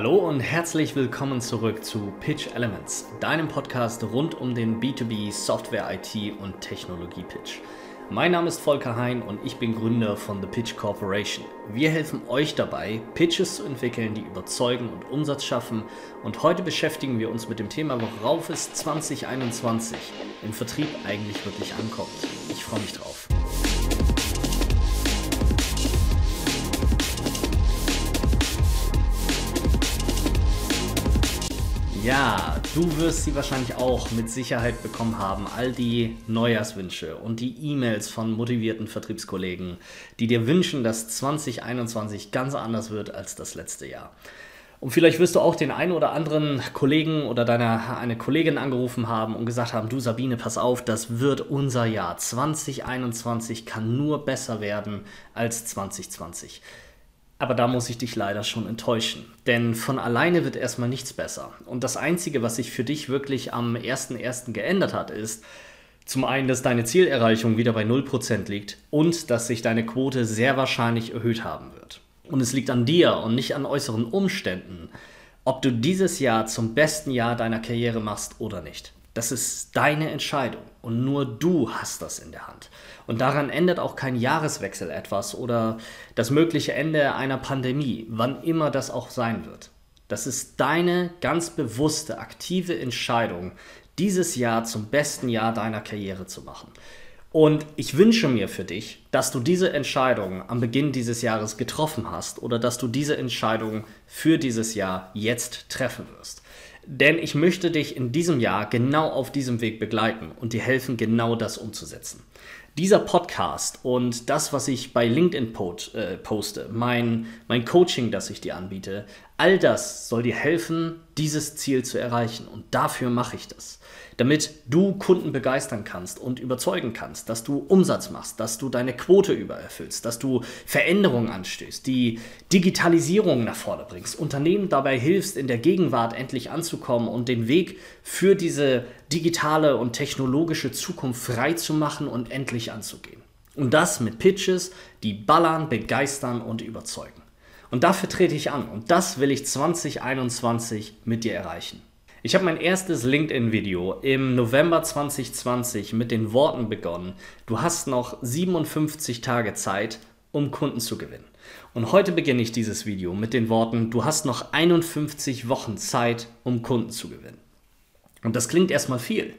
Hallo und herzlich willkommen zurück zu Pitch Elements, deinem Podcast rund um den B2B Software, IT und Technologie Pitch. Mein Name ist Volker Hein und ich bin Gründer von The Pitch Corporation. Wir helfen euch dabei, Pitches zu entwickeln, die überzeugen und Umsatz schaffen. Und heute beschäftigen wir uns mit dem Thema, worauf es 2021 im Vertrieb eigentlich wirklich ankommt. Ich freue mich drauf. Ja, du wirst sie wahrscheinlich auch mit Sicherheit bekommen haben. All die Neujahrswünsche und die E-Mails von motivierten Vertriebskollegen, die dir wünschen, dass 2021 ganz anders wird als das letzte Jahr. Und vielleicht wirst du auch den einen oder anderen Kollegen oder deine eine Kollegin angerufen haben und gesagt haben, du Sabine, pass auf, das wird unser Jahr. 2021 kann nur besser werden als 2020. Aber da muss ich dich leider schon enttäuschen. Denn von alleine wird erstmal nichts besser. Und das Einzige, was sich für dich wirklich am 1.1. geändert hat, ist zum einen, dass deine Zielerreichung wieder bei 0% liegt und dass sich deine Quote sehr wahrscheinlich erhöht haben wird. Und es liegt an dir und nicht an äußeren Umständen, ob du dieses Jahr zum besten Jahr deiner Karriere machst oder nicht. Das ist deine Entscheidung und nur du hast das in der Hand. Und daran ändert auch kein Jahreswechsel etwas oder das mögliche Ende einer Pandemie, wann immer das auch sein wird. Das ist deine ganz bewusste, aktive Entscheidung, dieses Jahr zum besten Jahr deiner Karriere zu machen. Und ich wünsche mir für dich, dass du diese Entscheidung am Beginn dieses Jahres getroffen hast oder dass du diese Entscheidung für dieses Jahr jetzt treffen wirst. Denn ich möchte dich in diesem Jahr genau auf diesem Weg begleiten und dir helfen, genau das umzusetzen. Dieser Podcast und das, was ich bei LinkedIn äh, poste, mein, mein Coaching, das ich dir anbiete, all das soll dir helfen, dieses Ziel zu erreichen. Und dafür mache ich das damit du Kunden begeistern kannst und überzeugen kannst, dass du Umsatz machst, dass du deine Quote übererfüllst, dass du Veränderungen anstößt, die Digitalisierung nach vorne bringst, Unternehmen dabei hilfst, in der Gegenwart endlich anzukommen und den Weg für diese digitale und technologische Zukunft frei zu machen und endlich anzugehen. Und das mit Pitches, die ballern, begeistern und überzeugen. Und dafür trete ich an und das will ich 2021 mit dir erreichen. Ich habe mein erstes LinkedIn-Video im November 2020 mit den Worten begonnen, du hast noch 57 Tage Zeit, um Kunden zu gewinnen. Und heute beginne ich dieses Video mit den Worten, du hast noch 51 Wochen Zeit, um Kunden zu gewinnen. Und das klingt erstmal viel.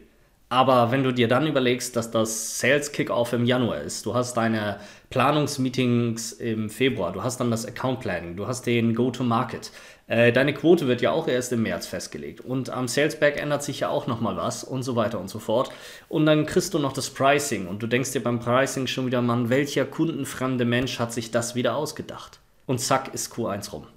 Aber wenn du dir dann überlegst, dass das Sales Kickoff im Januar ist, du hast deine Planungsmeetings im Februar, du hast dann das Account Planning, du hast den Go-to-Market, äh, deine Quote wird ja auch erst im März festgelegt und am Sales Back ändert sich ja auch nochmal was und so weiter und so fort. Und dann kriegst du noch das Pricing und du denkst dir beim Pricing schon wieder, Mann, welcher kundenfremde Mensch hat sich das wieder ausgedacht? Und zack ist Q1 rum.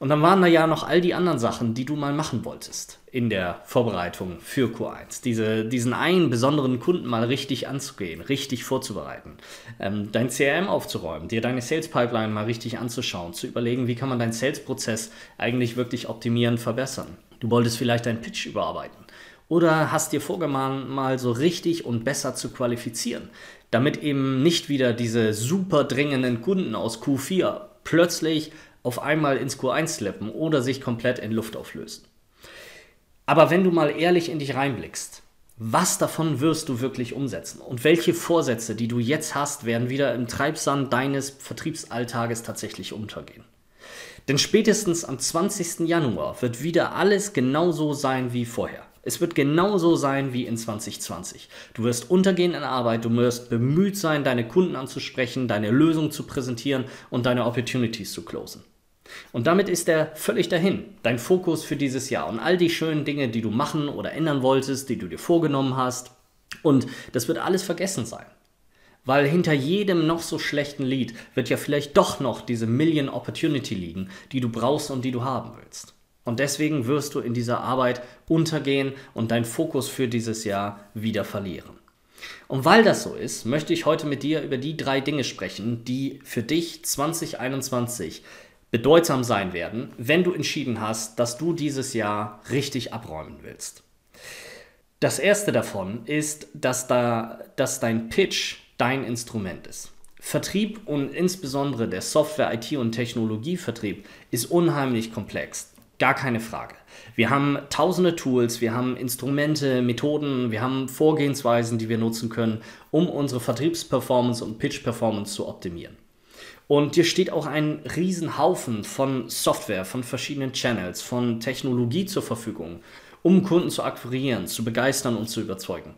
Und dann waren da ja noch all die anderen Sachen, die du mal machen wolltest in der Vorbereitung für Q1. Diese, diesen einen besonderen Kunden mal richtig anzugehen, richtig vorzubereiten, ähm, dein CRM aufzuräumen, dir deine Sales Pipeline mal richtig anzuschauen, zu überlegen, wie kann man deinen Sales-Prozess eigentlich wirklich optimieren, verbessern. Du wolltest vielleicht deinen Pitch überarbeiten oder hast dir vorgemahnt, mal so richtig und besser zu qualifizieren, damit eben nicht wieder diese super dringenden Kunden aus Q4 plötzlich auf einmal ins Q1 slippen oder sich komplett in Luft auflösen. Aber wenn du mal ehrlich in dich reinblickst, was davon wirst du wirklich umsetzen? Und welche Vorsätze, die du jetzt hast, werden wieder im Treibsand deines Vertriebsalltages tatsächlich untergehen? Denn spätestens am 20. Januar wird wieder alles genauso sein wie vorher. Es wird genauso sein wie in 2020. Du wirst untergehen in Arbeit, du wirst bemüht sein, deine Kunden anzusprechen, deine Lösung zu präsentieren und deine Opportunities zu closen. Und damit ist er völlig dahin, dein Fokus für dieses Jahr und all die schönen Dinge, die du machen oder ändern wolltest, die du dir vorgenommen hast. Und das wird alles vergessen sein. Weil hinter jedem noch so schlechten Lied wird ja vielleicht doch noch diese Million Opportunity liegen, die du brauchst und die du haben willst. Und deswegen wirst du in dieser Arbeit untergehen und deinen Fokus für dieses Jahr wieder verlieren. Und weil das so ist, möchte ich heute mit dir über die drei Dinge sprechen, die für dich 2021 bedeutsam sein werden, wenn du entschieden hast, dass du dieses Jahr richtig abräumen willst. Das erste davon ist, dass, da, dass dein Pitch dein Instrument ist. Vertrieb und insbesondere der Software, IT und Technologievertrieb ist unheimlich komplex. Gar keine Frage. Wir haben tausende Tools, wir haben Instrumente, Methoden, wir haben Vorgehensweisen, die wir nutzen können, um unsere Vertriebsperformance und Pitch-Performance zu optimieren. Und dir steht auch ein Riesenhaufen von Software, von verschiedenen Channels, von Technologie zur Verfügung, um Kunden zu akquirieren, zu begeistern und zu überzeugen.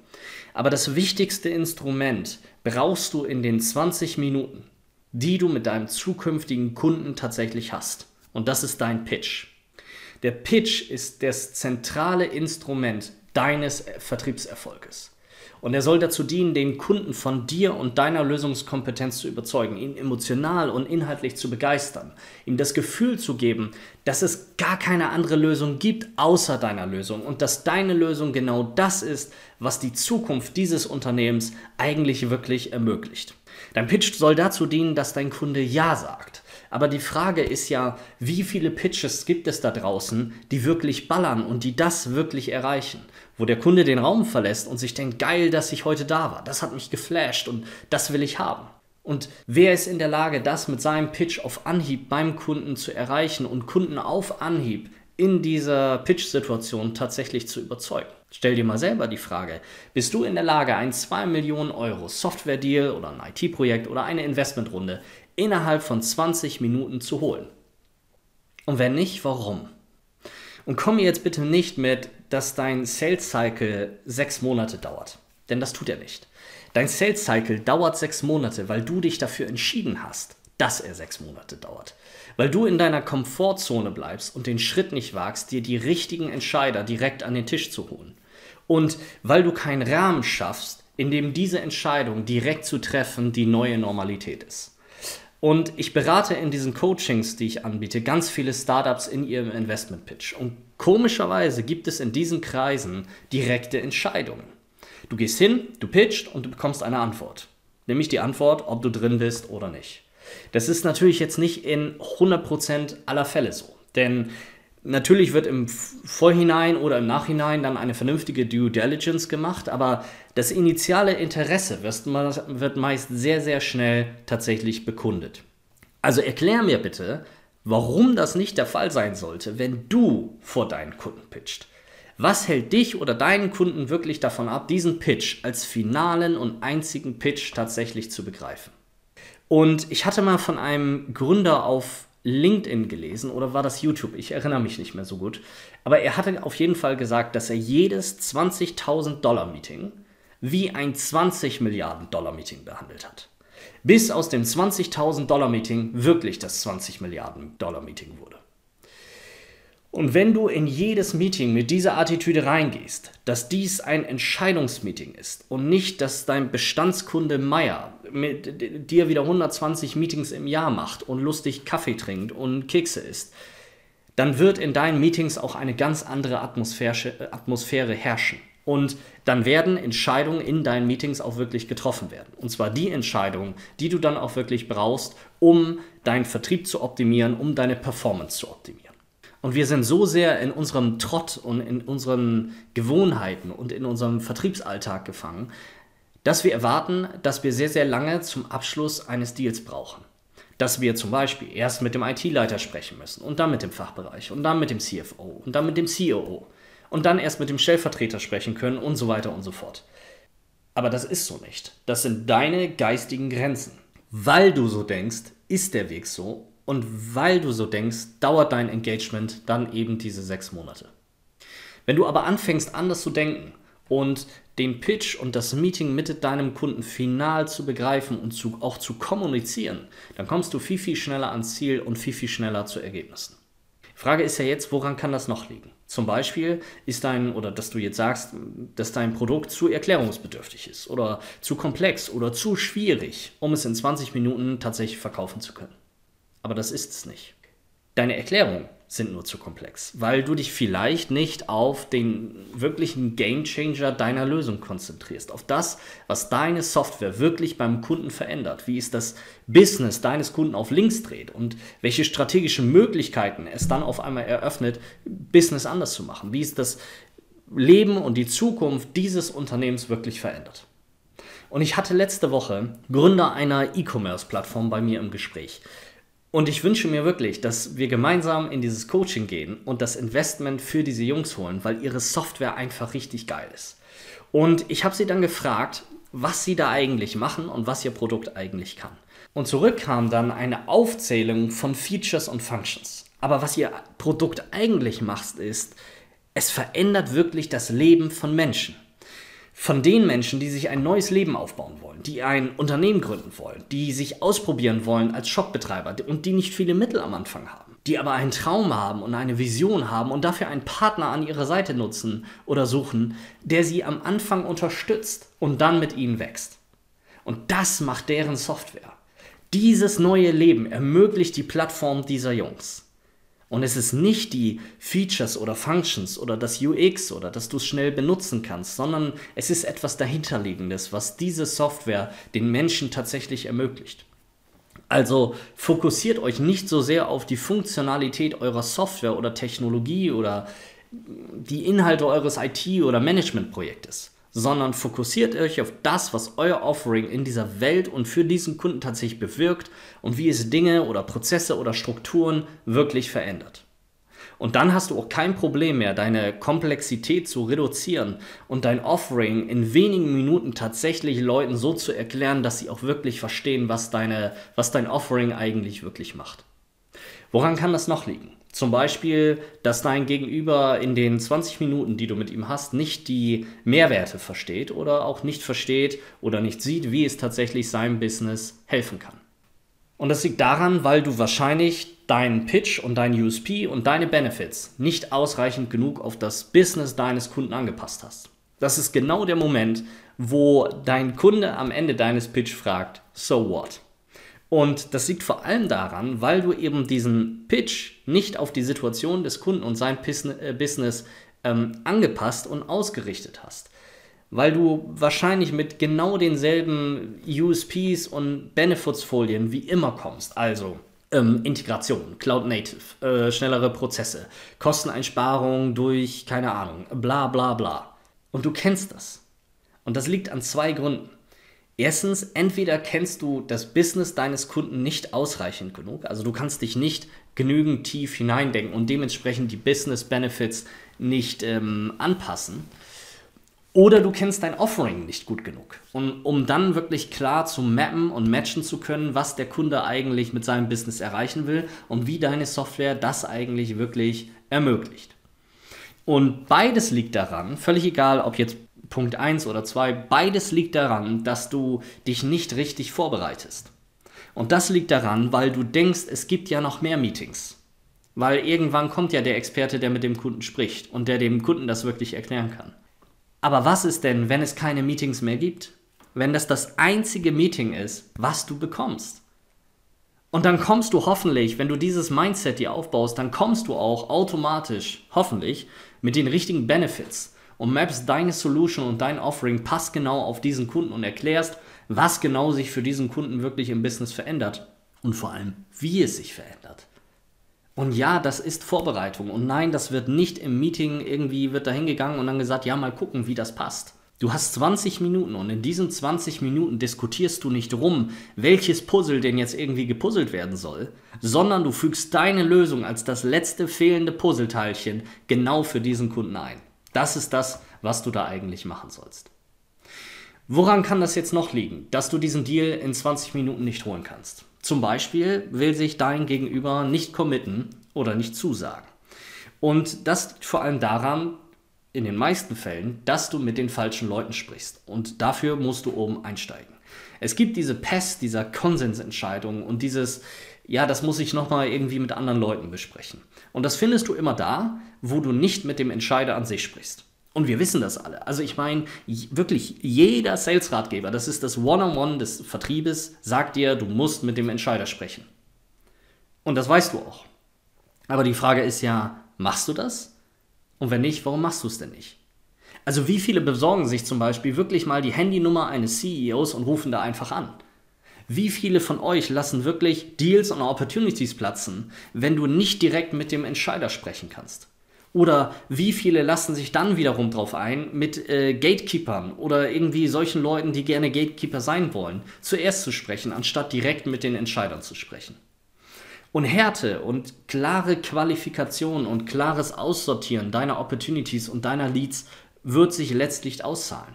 Aber das wichtigste Instrument brauchst du in den 20 Minuten, die du mit deinem zukünftigen Kunden tatsächlich hast. Und das ist dein Pitch. Der Pitch ist das zentrale Instrument deines Vertriebserfolges. Und er soll dazu dienen, den Kunden von dir und deiner Lösungskompetenz zu überzeugen, ihn emotional und inhaltlich zu begeistern, ihm das Gefühl zu geben, dass es gar keine andere Lösung gibt außer deiner Lösung und dass deine Lösung genau das ist, was die Zukunft dieses Unternehmens eigentlich wirklich ermöglicht. Dein Pitch soll dazu dienen, dass dein Kunde Ja sagt. Aber die Frage ist ja, wie viele Pitches gibt es da draußen, die wirklich ballern und die das wirklich erreichen? Wo der Kunde den Raum verlässt und sich denkt, geil, dass ich heute da war, das hat mich geflasht und das will ich haben. Und wer ist in der Lage, das mit seinem Pitch auf Anhieb beim Kunden zu erreichen und Kunden auf Anhieb in dieser Pitch-Situation tatsächlich zu überzeugen? Stell dir mal selber die Frage, bist du in der Lage, ein 2 Millionen Euro Software-Deal oder ein IT-Projekt oder eine Investmentrunde innerhalb von 20 Minuten zu holen? Und wenn nicht, warum? Und komm mir jetzt bitte nicht mit, dass dein Sales Cycle sechs Monate dauert. Denn das tut er nicht. Dein Sales Cycle dauert sechs Monate, weil du dich dafür entschieden hast, dass er sechs Monate dauert. Weil du in deiner Komfortzone bleibst und den Schritt nicht wagst, dir die richtigen Entscheider direkt an den Tisch zu holen. Und weil du keinen Rahmen schaffst, in dem diese Entscheidung direkt zu treffen die neue Normalität ist. Und ich berate in diesen Coachings, die ich anbiete, ganz viele Startups in ihrem Investment Pitch. Und komischerweise gibt es in diesen Kreisen direkte Entscheidungen. Du gehst hin, du pitcht und du bekommst eine Antwort. Nämlich die Antwort, ob du drin bist oder nicht. Das ist natürlich jetzt nicht in 100% aller Fälle so. Denn Natürlich wird im Vorhinein oder im Nachhinein dann eine vernünftige Due Diligence gemacht, aber das initiale Interesse wird meist sehr, sehr schnell tatsächlich bekundet. Also erklär mir bitte, warum das nicht der Fall sein sollte, wenn du vor deinen Kunden pitcht. Was hält dich oder deinen Kunden wirklich davon ab, diesen Pitch als finalen und einzigen Pitch tatsächlich zu begreifen? Und ich hatte mal von einem Gründer auf LinkedIn gelesen oder war das YouTube? Ich erinnere mich nicht mehr so gut. Aber er hatte auf jeden Fall gesagt, dass er jedes 20.000 Dollar Meeting wie ein 20 Milliarden Dollar Meeting behandelt hat. Bis aus dem 20.000 Dollar Meeting wirklich das 20 Milliarden Dollar Meeting wurde. Und wenn du in jedes Meeting mit dieser Attitüde reingehst, dass dies ein Entscheidungsmeeting ist und nicht, dass dein Bestandskunde Meier mit dir wieder 120 Meetings im Jahr macht und lustig Kaffee trinkt und Kekse isst, dann wird in deinen Meetings auch eine ganz andere Atmosphäre, Atmosphäre herrschen. Und dann werden Entscheidungen in deinen Meetings auch wirklich getroffen werden. Und zwar die Entscheidungen, die du dann auch wirklich brauchst, um deinen Vertrieb zu optimieren, um deine Performance zu optimieren. Und wir sind so sehr in unserem Trott und in unseren Gewohnheiten und in unserem Vertriebsalltag gefangen, dass wir erwarten, dass wir sehr, sehr lange zum Abschluss eines Deals brauchen. Dass wir zum Beispiel erst mit dem IT-Leiter sprechen müssen und dann mit dem Fachbereich und dann mit dem CFO und dann mit dem COO und dann erst mit dem Stellvertreter sprechen können und so weiter und so fort. Aber das ist so nicht. Das sind deine geistigen Grenzen. Weil du so denkst, ist der Weg so und weil du so denkst, dauert dein Engagement dann eben diese sechs Monate. Wenn du aber anfängst, anders zu denken und den Pitch und das Meeting mit deinem Kunden final zu begreifen und zu, auch zu kommunizieren, dann kommst du viel, viel schneller ans Ziel und viel, viel schneller zu Ergebnissen. Die Frage ist ja jetzt, woran kann das noch liegen? Zum Beispiel ist dein, oder dass du jetzt sagst, dass dein Produkt zu erklärungsbedürftig ist oder zu komplex oder zu schwierig, um es in 20 Minuten tatsächlich verkaufen zu können. Aber das ist es nicht. Deine Erklärungen sind nur zu komplex, weil du dich vielleicht nicht auf den wirklichen Gamechanger deiner Lösung konzentrierst, auf das, was deine Software wirklich beim Kunden verändert, wie es das Business deines Kunden auf links dreht und welche strategischen Möglichkeiten es dann auf einmal eröffnet, Business anders zu machen, wie es das Leben und die Zukunft dieses Unternehmens wirklich verändert. Und ich hatte letzte Woche Gründer einer E-Commerce-Plattform bei mir im Gespräch. Und ich wünsche mir wirklich, dass wir gemeinsam in dieses Coaching gehen und das Investment für diese Jungs holen, weil ihre Software einfach richtig geil ist. Und ich habe sie dann gefragt, was sie da eigentlich machen und was ihr Produkt eigentlich kann. Und zurück kam dann eine Aufzählung von Features und Functions. Aber was ihr Produkt eigentlich macht, ist, es verändert wirklich das Leben von Menschen von den Menschen, die sich ein neues Leben aufbauen wollen, die ein Unternehmen gründen wollen, die sich ausprobieren wollen als Shopbetreiber und die nicht viele Mittel am Anfang haben, die aber einen Traum haben und eine Vision haben und dafür einen Partner an ihrer Seite nutzen oder suchen, der sie am Anfang unterstützt und dann mit ihnen wächst. Und das macht deren Software. Dieses neue Leben ermöglicht die Plattform dieser Jungs. Und es ist nicht die Features oder Functions oder das UX oder dass du es schnell benutzen kannst, sondern es ist etwas dahinterliegendes, was diese Software den Menschen tatsächlich ermöglicht. Also fokussiert euch nicht so sehr auf die Funktionalität eurer Software oder Technologie oder die Inhalte eures IT- oder Managementprojektes sondern fokussiert euch auf das, was euer Offering in dieser Welt und für diesen Kunden tatsächlich bewirkt und wie es Dinge oder Prozesse oder Strukturen wirklich verändert. Und dann hast du auch kein Problem mehr, deine Komplexität zu reduzieren und dein Offering in wenigen Minuten tatsächlich Leuten so zu erklären, dass sie auch wirklich verstehen, was, deine, was dein Offering eigentlich wirklich macht. Woran kann das noch liegen? Zum Beispiel, dass dein Gegenüber in den 20 Minuten, die du mit ihm hast, nicht die Mehrwerte versteht oder auch nicht versteht oder nicht sieht, wie es tatsächlich seinem Business helfen kann. Und das liegt daran, weil du wahrscheinlich deinen Pitch und deinen USP und deine Benefits nicht ausreichend genug auf das Business deines Kunden angepasst hast. Das ist genau der Moment, wo dein Kunde am Ende deines Pitch fragt, so what? Und das liegt vor allem daran, weil du eben diesen Pitch nicht auf die Situation des Kunden und sein äh, Business ähm, angepasst und ausgerichtet hast. Weil du wahrscheinlich mit genau denselben USPs und Benefits-Folien wie immer kommst. Also ähm, Integration, Cloud Native, äh, schnellere Prozesse, Kosteneinsparung durch, keine Ahnung, bla bla bla. Und du kennst das. Und das liegt an zwei Gründen. Erstens, entweder kennst du das Business deines Kunden nicht ausreichend genug, also du kannst dich nicht genügend tief hineindenken und dementsprechend die Business Benefits nicht ähm, anpassen. Oder du kennst dein Offering nicht gut genug. Und um dann wirklich klar zu mappen und matchen zu können, was der Kunde eigentlich mit seinem Business erreichen will und wie deine Software das eigentlich wirklich ermöglicht. Und beides liegt daran, völlig egal, ob jetzt Punkt 1 oder 2, beides liegt daran, dass du dich nicht richtig vorbereitest. Und das liegt daran, weil du denkst, es gibt ja noch mehr Meetings. Weil irgendwann kommt ja der Experte, der mit dem Kunden spricht und der dem Kunden das wirklich erklären kann. Aber was ist denn, wenn es keine Meetings mehr gibt? Wenn das das einzige Meeting ist, was du bekommst? Und dann kommst du hoffentlich, wenn du dieses Mindset dir aufbaust, dann kommst du auch automatisch, hoffentlich, mit den richtigen Benefits und mappst deine Solution und dein Offering passgenau auf diesen Kunden und erklärst, was genau sich für diesen Kunden wirklich im Business verändert und vor allem, wie es sich verändert. Und ja, das ist Vorbereitung. Und nein, das wird nicht im Meeting irgendwie wird da hingegangen und dann gesagt, ja, mal gucken, wie das passt. Du hast 20 Minuten und in diesen 20 Minuten diskutierst du nicht rum, welches Puzzle denn jetzt irgendwie gepuzzelt werden soll, sondern du fügst deine Lösung als das letzte fehlende Puzzleteilchen genau für diesen Kunden ein. Das ist das, was du da eigentlich machen sollst. Woran kann das jetzt noch liegen, dass du diesen Deal in 20 Minuten nicht holen kannst? Zum Beispiel will sich dein Gegenüber nicht committen oder nicht zusagen. Und das liegt vor allem daran, in den meisten Fällen, dass du mit den falschen Leuten sprichst. Und dafür musst du oben einsteigen. Es gibt diese Pest dieser Konsensentscheidung und dieses, ja, das muss ich nochmal irgendwie mit anderen Leuten besprechen. Und das findest du immer da, wo du nicht mit dem Entscheider an sich sprichst. Und wir wissen das alle. Also ich meine, wirklich jeder Sales-Ratgeber, das ist das One-on-One -on -One des Vertriebes, sagt dir, du musst mit dem Entscheider sprechen. Und das weißt du auch. Aber die Frage ist ja, machst du das? Und wenn nicht, warum machst du es denn nicht? Also wie viele besorgen sich zum Beispiel wirklich mal die Handynummer eines CEOs und rufen da einfach an? Wie viele von euch lassen wirklich Deals und Opportunities platzen, wenn du nicht direkt mit dem Entscheider sprechen kannst? Oder wie viele lassen sich dann wiederum drauf ein, mit äh, Gatekeepern oder irgendwie solchen Leuten, die gerne Gatekeeper sein wollen, zuerst zu sprechen, anstatt direkt mit den Entscheidern zu sprechen? Und Härte und klare Qualifikation und klares Aussortieren deiner Opportunities und deiner Leads wird sich letztlich auszahlen.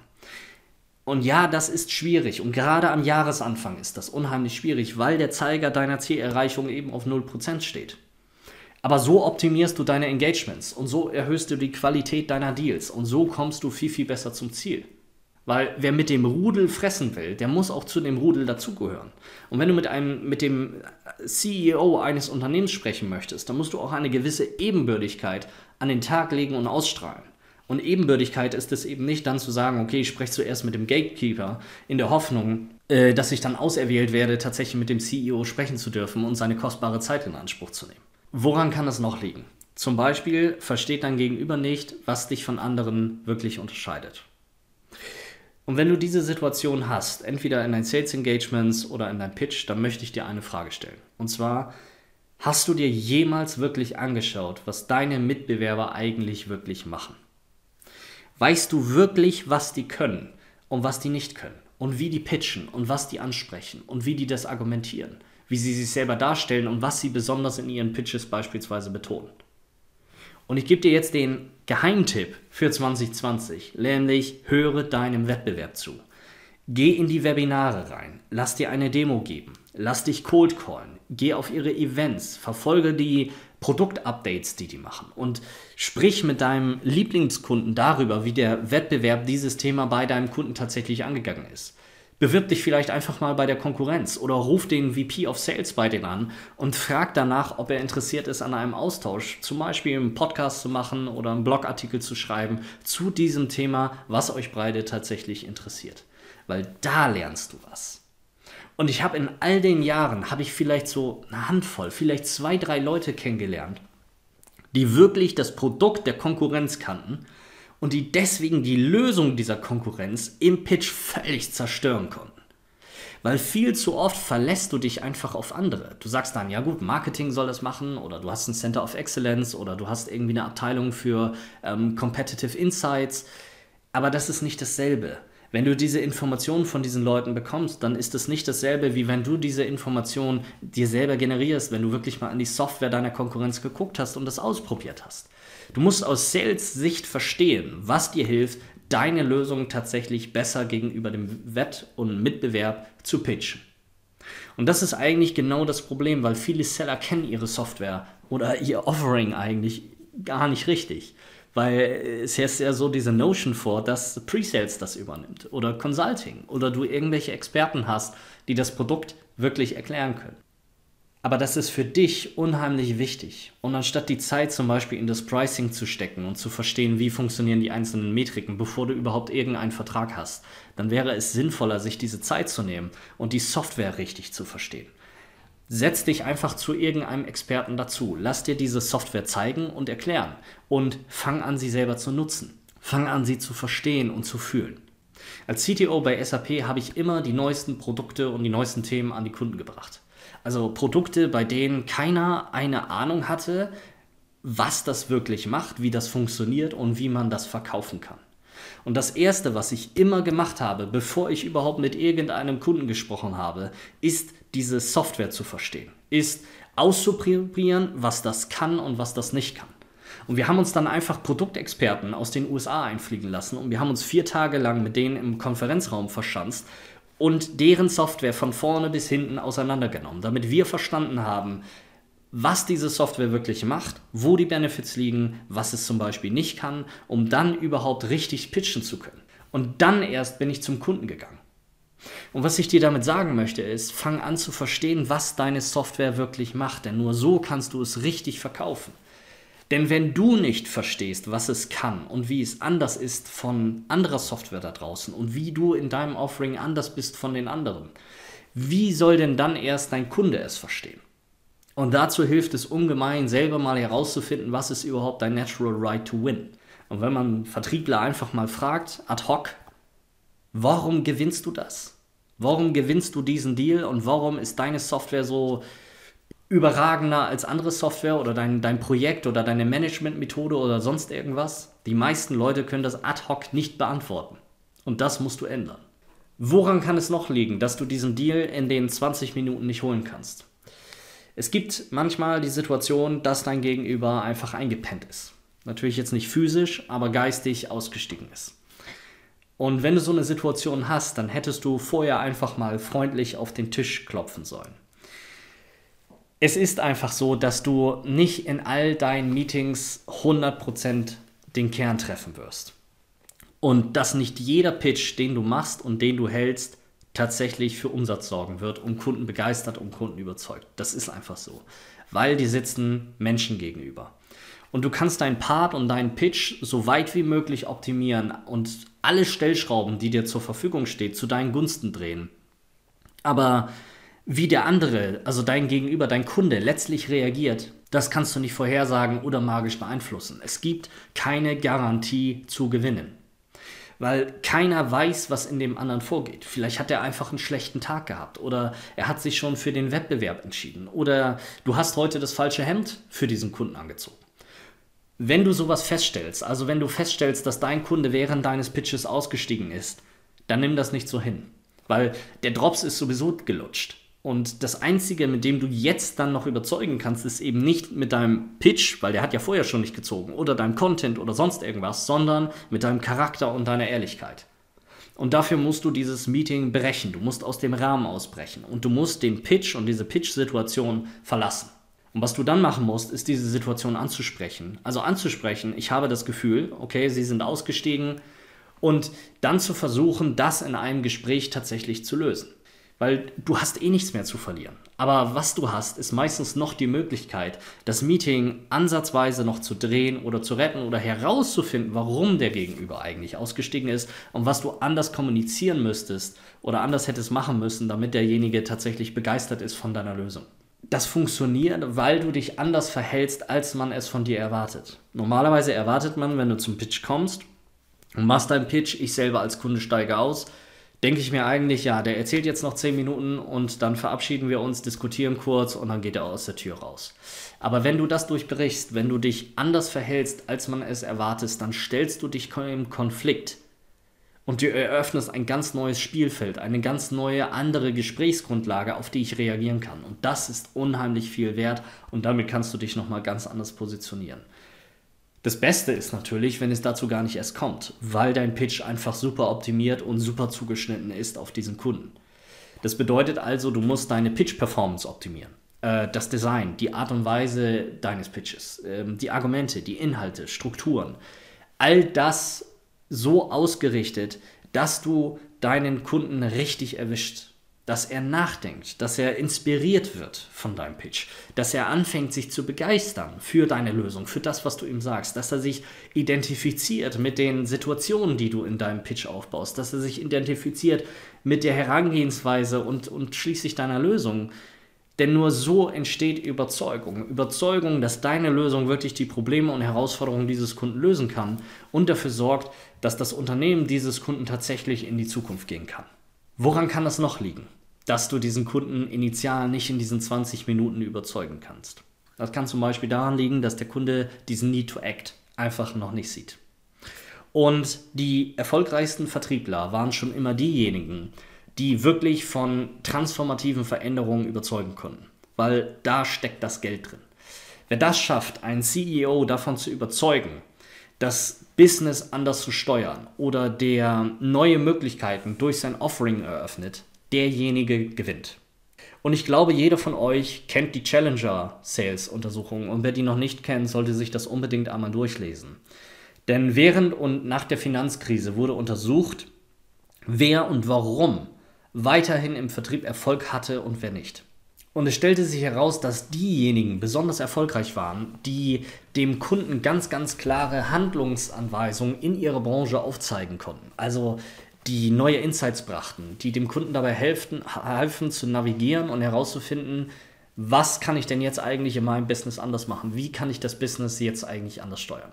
Und ja, das ist schwierig. Und gerade am Jahresanfang ist das unheimlich schwierig, weil der Zeiger deiner Zielerreichung eben auf 0% steht. Aber so optimierst du deine Engagements und so erhöhst du die Qualität deiner Deals und so kommst du viel, viel besser zum Ziel. Weil wer mit dem Rudel fressen will, der muss auch zu dem Rudel dazugehören. Und wenn du mit, einem, mit dem CEO eines Unternehmens sprechen möchtest, dann musst du auch eine gewisse Ebenbürtigkeit an den Tag legen und ausstrahlen. Und Ebenbürtigkeit ist es eben nicht dann zu sagen, okay, ich spreche zuerst mit dem Gatekeeper in der Hoffnung, äh, dass ich dann auserwählt werde, tatsächlich mit dem CEO sprechen zu dürfen und seine kostbare Zeit in Anspruch zu nehmen. Woran kann das noch liegen? Zum Beispiel versteht dein Gegenüber nicht, was dich von anderen wirklich unterscheidet. Und wenn du diese Situation hast, entweder in deinen Sales Engagements oder in deinem Pitch, dann möchte ich dir eine Frage stellen. Und zwar, hast du dir jemals wirklich angeschaut, was deine Mitbewerber eigentlich wirklich machen? Weißt du wirklich, was die können und was die nicht können? Und wie die pitchen und was die ansprechen und wie die das argumentieren? Wie sie sich selber darstellen und was sie besonders in ihren Pitches beispielsweise betonen? Und ich gebe dir jetzt den Geheimtipp für 2020, nämlich höre deinem Wettbewerb zu. Geh in die Webinare rein, lass dir eine Demo geben, lass dich cold callen, geh auf ihre Events, verfolge die Produktupdates, die die machen. Und sprich mit deinem Lieblingskunden darüber, wie der Wettbewerb dieses Thema bei deinem Kunden tatsächlich angegangen ist. Bewirb dich vielleicht einfach mal bei der Konkurrenz oder ruf den VP of Sales bei denen an und frag danach, ob er interessiert ist an einem Austausch, zum Beispiel einen Podcast zu machen oder einen Blogartikel zu schreiben zu diesem Thema, was euch beide tatsächlich interessiert. Weil da lernst du was. Und ich habe in all den Jahren, habe ich vielleicht so eine Handvoll, vielleicht zwei, drei Leute kennengelernt, die wirklich das Produkt der Konkurrenz kannten und die deswegen die Lösung dieser Konkurrenz im Pitch völlig zerstören konnten. Weil viel zu oft verlässt du dich einfach auf andere. Du sagst dann, ja gut, Marketing soll das machen oder du hast ein Center of Excellence oder du hast irgendwie eine Abteilung für ähm, Competitive Insights. Aber das ist nicht dasselbe. Wenn du diese Informationen von diesen Leuten bekommst, dann ist es nicht dasselbe, wie wenn du diese Informationen dir selber generierst, wenn du wirklich mal an die Software deiner Konkurrenz geguckt hast und das ausprobiert hast. Du musst aus Sales-Sicht verstehen, was dir hilft, deine Lösung tatsächlich besser gegenüber dem Wett- und Mitbewerb zu pitchen. Und das ist eigentlich genau das Problem, weil viele Seller kennen ihre Software oder ihr Offering eigentlich gar nicht richtig. Weil es ist ja so diese Notion vor, dass Pre-Sales das übernimmt oder Consulting oder du irgendwelche Experten hast, die das Produkt wirklich erklären können. Aber das ist für dich unheimlich wichtig. Und anstatt die Zeit zum Beispiel in das Pricing zu stecken und zu verstehen, wie funktionieren die einzelnen Metriken, bevor du überhaupt irgendeinen Vertrag hast, dann wäre es sinnvoller, sich diese Zeit zu nehmen und die Software richtig zu verstehen. Setz dich einfach zu irgendeinem Experten dazu. Lass dir diese Software zeigen und erklären und fang an, sie selber zu nutzen. Fang an, sie zu verstehen und zu fühlen. Als CTO bei SAP habe ich immer die neuesten Produkte und die neuesten Themen an die Kunden gebracht. Also Produkte, bei denen keiner eine Ahnung hatte, was das wirklich macht, wie das funktioniert und wie man das verkaufen kann. Und das Erste, was ich immer gemacht habe, bevor ich überhaupt mit irgendeinem Kunden gesprochen habe, ist diese Software zu verstehen, ist auszuprobieren, was das kann und was das nicht kann. Und wir haben uns dann einfach Produktexperten aus den USA einfliegen lassen und wir haben uns vier Tage lang mit denen im Konferenzraum verschanzt und deren Software von vorne bis hinten auseinandergenommen, damit wir verstanden haben, was diese Software wirklich macht, wo die Benefits liegen, was es zum Beispiel nicht kann, um dann überhaupt richtig pitchen zu können. Und dann erst bin ich zum Kunden gegangen. Und was ich dir damit sagen möchte, ist, fang an zu verstehen, was deine Software wirklich macht, denn nur so kannst du es richtig verkaufen. Denn wenn du nicht verstehst, was es kann und wie es anders ist von anderer Software da draußen und wie du in deinem Offering anders bist von den anderen, wie soll denn dann erst dein Kunde es verstehen? Und dazu hilft es ungemein, selber mal herauszufinden, was ist überhaupt dein Natural Right to Win. Und wenn man Vertriebler einfach mal fragt, ad hoc, warum gewinnst du das? Warum gewinnst du diesen Deal und warum ist deine Software so überragender als andere Software oder dein, dein Projekt oder deine Managementmethode oder sonst irgendwas? Die meisten Leute können das ad hoc nicht beantworten. Und das musst du ändern. Woran kann es noch liegen, dass du diesen Deal in den 20 Minuten nicht holen kannst? Es gibt manchmal die Situation, dass dein Gegenüber einfach eingepennt ist. Natürlich jetzt nicht physisch, aber geistig ausgestiegen ist. Und wenn du so eine Situation hast, dann hättest du vorher einfach mal freundlich auf den Tisch klopfen sollen. Es ist einfach so, dass du nicht in all deinen Meetings 100% den Kern treffen wirst. Und dass nicht jeder Pitch, den du machst und den du hältst, tatsächlich für Umsatz sorgen wird und Kunden begeistert und Kunden überzeugt. Das ist einfach so. Weil die sitzen Menschen gegenüber. Und du kannst deinen Part und deinen Pitch so weit wie möglich optimieren und alle Stellschrauben, die dir zur Verfügung stehen, zu deinen Gunsten drehen. Aber wie der andere, also dein Gegenüber, dein Kunde letztlich reagiert, das kannst du nicht vorhersagen oder magisch beeinflussen. Es gibt keine Garantie zu gewinnen. Weil keiner weiß, was in dem anderen vorgeht. Vielleicht hat er einfach einen schlechten Tag gehabt oder er hat sich schon für den Wettbewerb entschieden oder du hast heute das falsche Hemd für diesen Kunden angezogen. Wenn du sowas feststellst, also wenn du feststellst, dass dein Kunde während deines Pitches ausgestiegen ist, dann nimm das nicht so hin. Weil der Drops ist sowieso gelutscht. Und das Einzige, mit dem du jetzt dann noch überzeugen kannst, ist eben nicht mit deinem Pitch, weil der hat ja vorher schon nicht gezogen, oder deinem Content oder sonst irgendwas, sondern mit deinem Charakter und deiner Ehrlichkeit. Und dafür musst du dieses Meeting brechen. Du musst aus dem Rahmen ausbrechen. Und du musst den Pitch und diese Pitch-Situation verlassen. Und was du dann machen musst, ist diese Situation anzusprechen. Also anzusprechen, ich habe das Gefühl, okay, sie sind ausgestiegen. Und dann zu versuchen, das in einem Gespräch tatsächlich zu lösen. Weil du hast eh nichts mehr zu verlieren. Aber was du hast, ist meistens noch die Möglichkeit, das Meeting ansatzweise noch zu drehen oder zu retten oder herauszufinden, warum der Gegenüber eigentlich ausgestiegen ist und was du anders kommunizieren müsstest oder anders hättest machen müssen, damit derjenige tatsächlich begeistert ist von deiner Lösung. Das funktioniert, weil du dich anders verhältst, als man es von dir erwartet. Normalerweise erwartet man, wenn du zum Pitch kommst und machst deinen Pitch, ich selber als Kunde steige aus, denke ich mir eigentlich, ja, der erzählt jetzt noch zehn Minuten und dann verabschieden wir uns, diskutieren kurz und dann geht er aus der Tür raus. Aber wenn du das durchbrichst, wenn du dich anders verhältst, als man es erwartet, dann stellst du dich im Konflikt und du eröffnest ein ganz neues Spielfeld, eine ganz neue andere Gesprächsgrundlage, auf die ich reagieren kann. Und das ist unheimlich viel wert und damit kannst du dich nochmal ganz anders positionieren. Das Beste ist natürlich, wenn es dazu gar nicht erst kommt, weil dein Pitch einfach super optimiert und super zugeschnitten ist auf diesen Kunden. Das bedeutet also, du musst deine Pitch-Performance optimieren. Äh, das Design, die Art und Weise deines Pitches, ähm, die Argumente, die Inhalte, Strukturen. All das so ausgerichtet, dass du deinen Kunden richtig erwischt dass er nachdenkt, dass er inspiriert wird von deinem Pitch, dass er anfängt, sich zu begeistern für deine Lösung, für das, was du ihm sagst, dass er sich identifiziert mit den Situationen, die du in deinem Pitch aufbaust, dass er sich identifiziert mit der Herangehensweise und, und schließlich deiner Lösung. Denn nur so entsteht Überzeugung. Überzeugung, dass deine Lösung wirklich die Probleme und Herausforderungen dieses Kunden lösen kann und dafür sorgt, dass das Unternehmen dieses Kunden tatsächlich in die Zukunft gehen kann. Woran kann das noch liegen? dass du diesen Kunden initial nicht in diesen 20 Minuten überzeugen kannst. Das kann zum Beispiel daran liegen, dass der Kunde diesen Need to Act einfach noch nicht sieht. Und die erfolgreichsten Vertriebler waren schon immer diejenigen, die wirklich von transformativen Veränderungen überzeugen konnten, weil da steckt das Geld drin. Wer das schafft, einen CEO davon zu überzeugen, das Business anders zu steuern oder der neue Möglichkeiten durch sein Offering eröffnet, derjenige gewinnt. Und ich glaube, jeder von euch kennt die Challenger Sales Untersuchung und wer die noch nicht kennt, sollte sich das unbedingt einmal durchlesen. Denn während und nach der Finanzkrise wurde untersucht, wer und warum weiterhin im Vertrieb Erfolg hatte und wer nicht. Und es stellte sich heraus, dass diejenigen besonders erfolgreich waren, die dem Kunden ganz, ganz klare Handlungsanweisungen in ihrer Branche aufzeigen konnten. Also die neue Insights brachten, die dem Kunden dabei helfen, helfen zu navigieren und herauszufinden, was kann ich denn jetzt eigentlich in meinem Business anders machen? Wie kann ich das Business jetzt eigentlich anders steuern?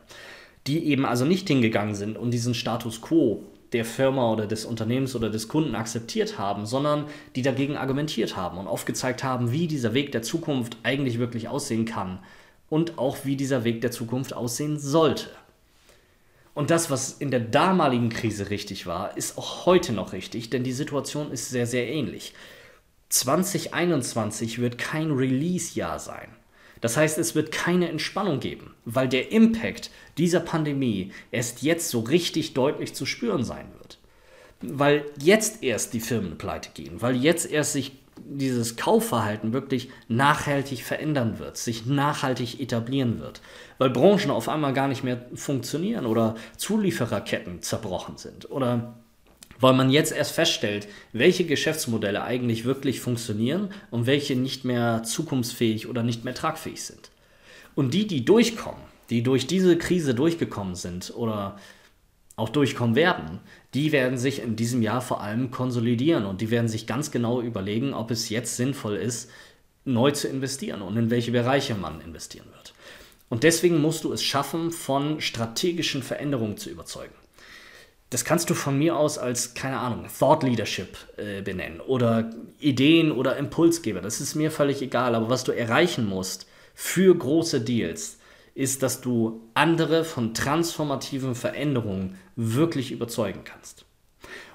Die eben also nicht hingegangen sind und diesen Status quo der Firma oder des Unternehmens oder des Kunden akzeptiert haben, sondern die dagegen argumentiert haben und aufgezeigt haben, wie dieser Weg der Zukunft eigentlich wirklich aussehen kann und auch wie dieser Weg der Zukunft aussehen sollte. Und das, was in der damaligen Krise richtig war, ist auch heute noch richtig, denn die Situation ist sehr, sehr ähnlich. 2021 wird kein Release-Jahr sein. Das heißt, es wird keine Entspannung geben, weil der Impact dieser Pandemie erst jetzt so richtig deutlich zu spüren sein wird. Weil jetzt erst die Firmen pleite gehen, weil jetzt erst sich dieses Kaufverhalten wirklich nachhaltig verändern wird, sich nachhaltig etablieren wird, weil Branchen auf einmal gar nicht mehr funktionieren oder Zuliefererketten zerbrochen sind oder weil man jetzt erst feststellt, welche Geschäftsmodelle eigentlich wirklich funktionieren und welche nicht mehr zukunftsfähig oder nicht mehr tragfähig sind. Und die, die durchkommen, die durch diese Krise durchgekommen sind oder auch durchkommen werden, die werden sich in diesem Jahr vor allem konsolidieren und die werden sich ganz genau überlegen, ob es jetzt sinnvoll ist, neu zu investieren und in welche Bereiche man investieren wird. Und deswegen musst du es schaffen, von strategischen Veränderungen zu überzeugen das kannst du von mir aus als, keine Ahnung, Thought Leadership äh, benennen oder Ideen oder Impulsgeber. Das ist mir völlig egal. Aber was du erreichen musst für große Deals, ist, dass du andere von transformativen Veränderungen wirklich überzeugen kannst.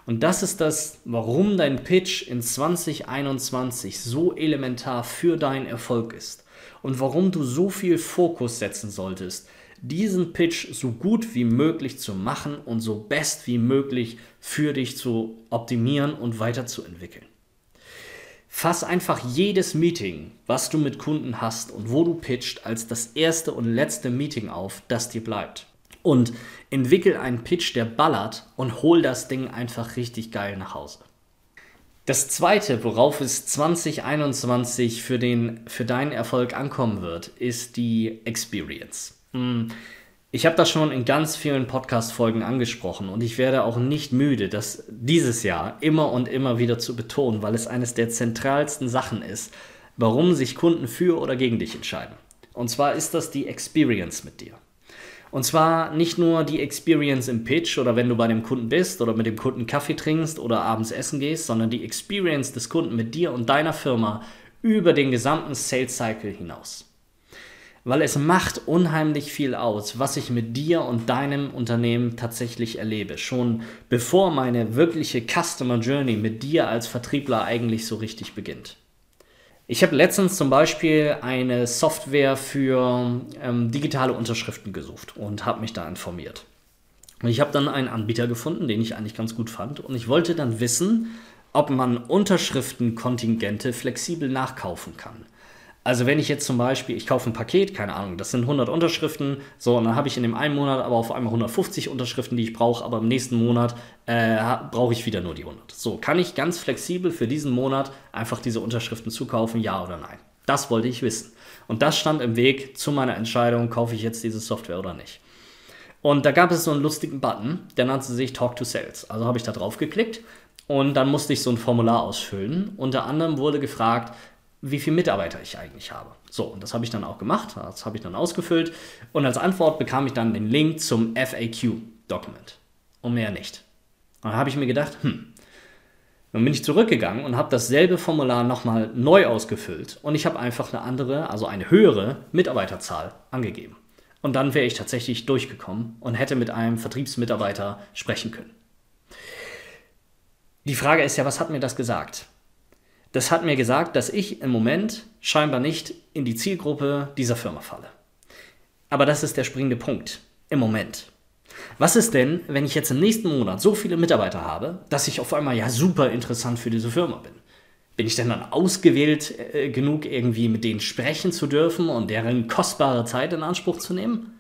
Und das ist das, warum dein Pitch in 2021 so elementar für deinen Erfolg ist und warum du so viel Fokus setzen solltest diesen Pitch so gut wie möglich zu machen und so best wie möglich für dich zu optimieren und weiterzuentwickeln. Fass einfach jedes Meeting, was du mit Kunden hast und wo du pitcht, als das erste und letzte Meeting auf, das dir bleibt. Und entwickel einen Pitch, der ballert und hol das Ding einfach richtig geil nach Hause. Das zweite, worauf es 2021 für, den, für deinen Erfolg ankommen wird, ist die Experience. Hm. Ich habe das schon in ganz vielen Podcast-Folgen angesprochen und ich werde auch nicht müde, das dieses Jahr immer und immer wieder zu betonen, weil es eines der zentralsten Sachen ist, warum sich Kunden für oder gegen dich entscheiden. Und zwar ist das die Experience mit dir. Und zwar nicht nur die Experience im Pitch oder wenn du bei dem Kunden bist oder mit dem Kunden Kaffee trinkst oder abends essen gehst, sondern die Experience des Kunden mit dir und deiner Firma über den gesamten Sales Cycle hinaus weil es macht unheimlich viel aus, was ich mit dir und deinem Unternehmen tatsächlich erlebe. Schon bevor meine wirkliche Customer Journey mit dir als Vertriebler eigentlich so richtig beginnt. Ich habe letztens zum Beispiel eine Software für ähm, digitale Unterschriften gesucht und habe mich da informiert. Und ich habe dann einen Anbieter gefunden, den ich eigentlich ganz gut fand. Und ich wollte dann wissen, ob man Unterschriftenkontingente flexibel nachkaufen kann. Also wenn ich jetzt zum Beispiel, ich kaufe ein Paket, keine Ahnung, das sind 100 Unterschriften, so, und dann habe ich in dem einen Monat aber auf einmal 150 Unterschriften, die ich brauche, aber im nächsten Monat äh, brauche ich wieder nur die 100. So, kann ich ganz flexibel für diesen Monat einfach diese Unterschriften zukaufen, ja oder nein? Das wollte ich wissen. Und das stand im Weg zu meiner Entscheidung, kaufe ich jetzt diese Software oder nicht. Und da gab es so einen lustigen Button, der nannte sich Talk to Sales. Also habe ich da drauf geklickt und dann musste ich so ein Formular ausfüllen. Unter anderem wurde gefragt, wie viele Mitarbeiter ich eigentlich habe. So, und das habe ich dann auch gemacht, das habe ich dann ausgefüllt und als Antwort bekam ich dann den Link zum FAQ-Dokument und mehr nicht. Und dann habe ich mir gedacht, hm, dann bin ich zurückgegangen und habe dasselbe Formular nochmal neu ausgefüllt und ich habe einfach eine andere, also eine höhere Mitarbeiterzahl angegeben. Und dann wäre ich tatsächlich durchgekommen und hätte mit einem Vertriebsmitarbeiter sprechen können. Die Frage ist ja, was hat mir das gesagt? Das hat mir gesagt, dass ich im Moment scheinbar nicht in die Zielgruppe dieser Firma falle. Aber das ist der springende Punkt. Im Moment. Was ist denn, wenn ich jetzt im nächsten Monat so viele Mitarbeiter habe, dass ich auf einmal ja super interessant für diese Firma bin? Bin ich denn dann ausgewählt äh, genug, irgendwie mit denen sprechen zu dürfen und deren kostbare Zeit in Anspruch zu nehmen?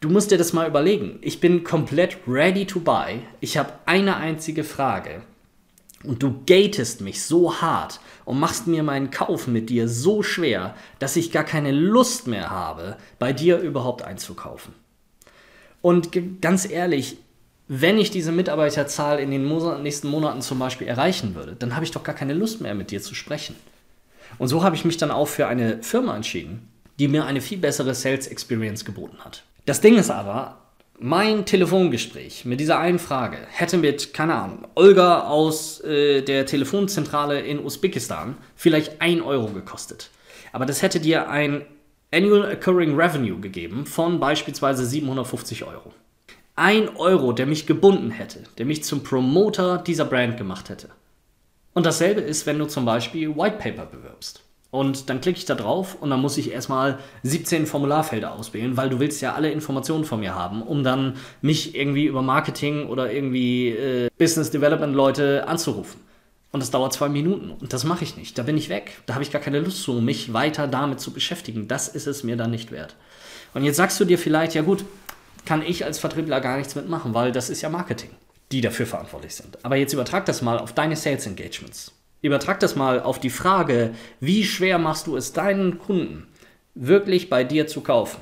Du musst dir das mal überlegen. Ich bin komplett ready to buy. Ich habe eine einzige Frage. Und du gatest mich so hart und machst mir meinen Kauf mit dir so schwer, dass ich gar keine Lust mehr habe, bei dir überhaupt einzukaufen. Und ganz ehrlich, wenn ich diese Mitarbeiterzahl in den nächsten Monaten zum Beispiel erreichen würde, dann habe ich doch gar keine Lust mehr mit dir zu sprechen. Und so habe ich mich dann auch für eine Firma entschieden, die mir eine viel bessere Sales Experience geboten hat. Das Ding ist aber, mein Telefongespräch mit dieser einen Frage hätte mit, keine Ahnung, Olga aus äh, der Telefonzentrale in Usbekistan vielleicht 1 Euro gekostet. Aber das hätte dir ein Annual Occurring Revenue gegeben von beispielsweise 750 Euro. Ein Euro, der mich gebunden hätte, der mich zum Promoter dieser Brand gemacht hätte. Und dasselbe ist, wenn du zum Beispiel White Paper bewirbst. Und dann klicke ich da drauf und dann muss ich erstmal 17 Formularfelder auswählen, weil du willst ja alle Informationen von mir haben, um dann mich irgendwie über Marketing oder irgendwie äh, Business Development Leute anzurufen. Und das dauert zwei Minuten und das mache ich nicht. Da bin ich weg. Da habe ich gar keine Lust zu, mich weiter damit zu beschäftigen. Das ist es mir dann nicht wert. Und jetzt sagst du dir vielleicht, ja gut, kann ich als Vertriebler gar nichts mitmachen, weil das ist ja Marketing, die dafür verantwortlich sind. Aber jetzt übertrag das mal auf deine Sales Engagements. Übertrag das mal auf die Frage, wie schwer machst du es deinen Kunden wirklich bei dir zu kaufen?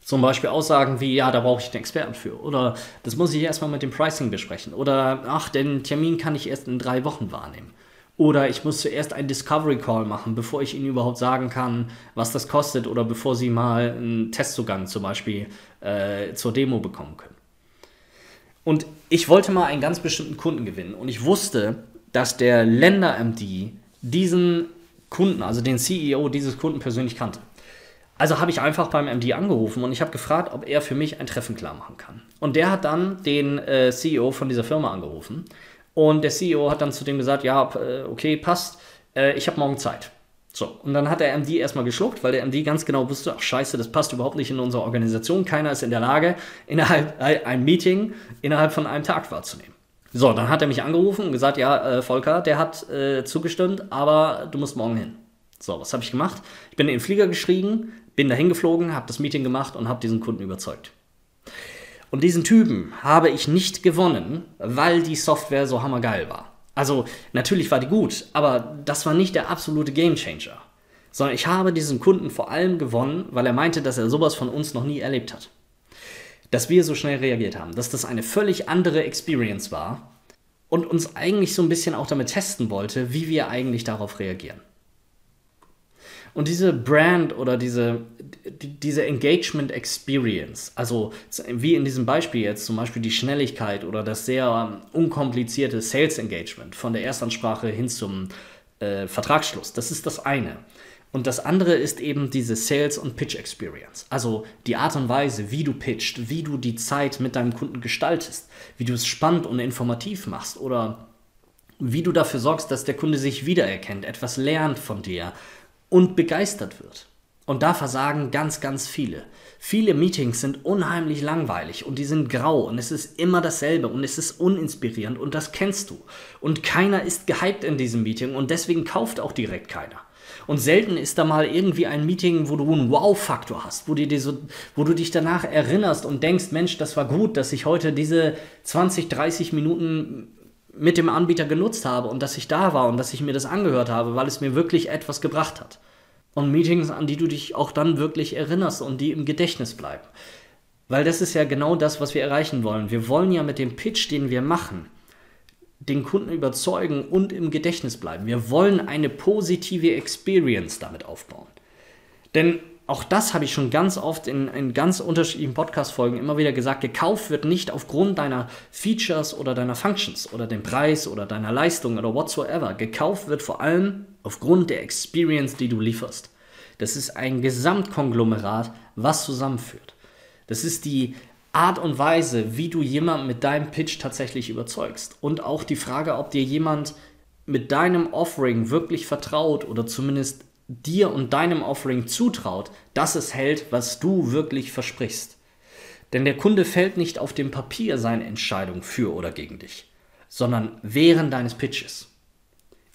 Zum Beispiel Aussagen wie, ja, da brauche ich einen Experten für. Oder das muss ich erstmal mit dem Pricing besprechen. Oder, ach, den Termin kann ich erst in drei Wochen wahrnehmen. Oder ich muss zuerst einen Discovery Call machen, bevor ich Ihnen überhaupt sagen kann, was das kostet. Oder bevor Sie mal einen Testzugang zum Beispiel äh, zur Demo bekommen können. Und ich wollte mal einen ganz bestimmten Kunden gewinnen. Und ich wusste, dass der Länder-MD diesen Kunden, also den CEO dieses Kunden persönlich kannte. Also habe ich einfach beim MD angerufen und ich habe gefragt, ob er für mich ein Treffen klar machen kann. Und der hat dann den äh, CEO von dieser Firma angerufen und der CEO hat dann zu dem gesagt, ja, äh, okay, passt, äh, ich habe morgen Zeit. So, und dann hat der MD erstmal geschluckt, weil der MD ganz genau wusste, ach scheiße, das passt überhaupt nicht in unsere Organisation. Keiner ist in der Lage, innerhalb ein Meeting innerhalb von einem Tag wahrzunehmen. So, dann hat er mich angerufen und gesagt, ja, äh, Volker, der hat äh, zugestimmt, aber du musst morgen hin. So, was habe ich gemacht? Ich bin in den Flieger geschrieben, bin dahin geflogen, habe das Meeting gemacht und habe diesen Kunden überzeugt. Und diesen Typen habe ich nicht gewonnen, weil die Software so hammergeil war. Also natürlich war die gut, aber das war nicht der absolute Gamechanger. Sondern ich habe diesen Kunden vor allem gewonnen, weil er meinte, dass er sowas von uns noch nie erlebt hat. Dass wir so schnell reagiert haben, dass das eine völlig andere Experience war und uns eigentlich so ein bisschen auch damit testen wollte, wie wir eigentlich darauf reagieren. Und diese Brand oder diese, diese Engagement Experience, also wie in diesem Beispiel jetzt zum Beispiel die Schnelligkeit oder das sehr unkomplizierte Sales Engagement von der Erstansprache hin zum äh, Vertragsschluss, das ist das eine. Und das andere ist eben diese Sales- und Pitch-Experience. Also die Art und Weise, wie du pitcht, wie du die Zeit mit deinem Kunden gestaltest, wie du es spannend und informativ machst oder wie du dafür sorgst, dass der Kunde sich wiedererkennt, etwas lernt von dir, und begeistert wird. Und da versagen ganz, ganz viele. Viele Meetings sind unheimlich langweilig und die sind grau und es ist immer dasselbe und es ist uninspirierend und das kennst du. Und keiner ist gehypt in diesem Meeting und deswegen kauft auch direkt keiner. Und selten ist da mal irgendwie ein Meeting, wo du einen Wow-Faktor hast, wo, dir so, wo du dich danach erinnerst und denkst, Mensch, das war gut, dass ich heute diese 20, 30 Minuten mit dem Anbieter genutzt habe und dass ich da war und dass ich mir das angehört habe, weil es mir wirklich etwas gebracht hat. Und Meetings, an die du dich auch dann wirklich erinnerst und die im Gedächtnis bleiben. Weil das ist ja genau das, was wir erreichen wollen. Wir wollen ja mit dem Pitch, den wir machen, den Kunden überzeugen und im Gedächtnis bleiben. Wir wollen eine positive Experience damit aufbauen. Denn auch das habe ich schon ganz oft in, in ganz unterschiedlichen Podcast-Folgen immer wieder gesagt. Gekauft wird nicht aufgrund deiner Features oder deiner Functions oder dem Preis oder deiner Leistung oder whatsoever. Gekauft wird vor allem aufgrund der Experience, die du lieferst. Das ist ein Gesamtkonglomerat, was zusammenführt. Das ist die Art und Weise, wie du jemanden mit deinem Pitch tatsächlich überzeugst. Und auch die Frage, ob dir jemand mit deinem Offering wirklich vertraut oder zumindest dir und deinem Offering zutraut, dass es hält, was du wirklich versprichst. Denn der Kunde fällt nicht auf dem Papier seine Entscheidung für oder gegen dich, sondern während deines Pitches.